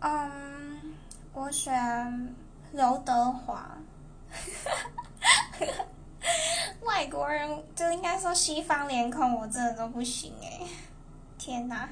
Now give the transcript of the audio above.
嗯，我选刘德华。外国人就应该说西方脸孔，我真的都不行哎！天哪！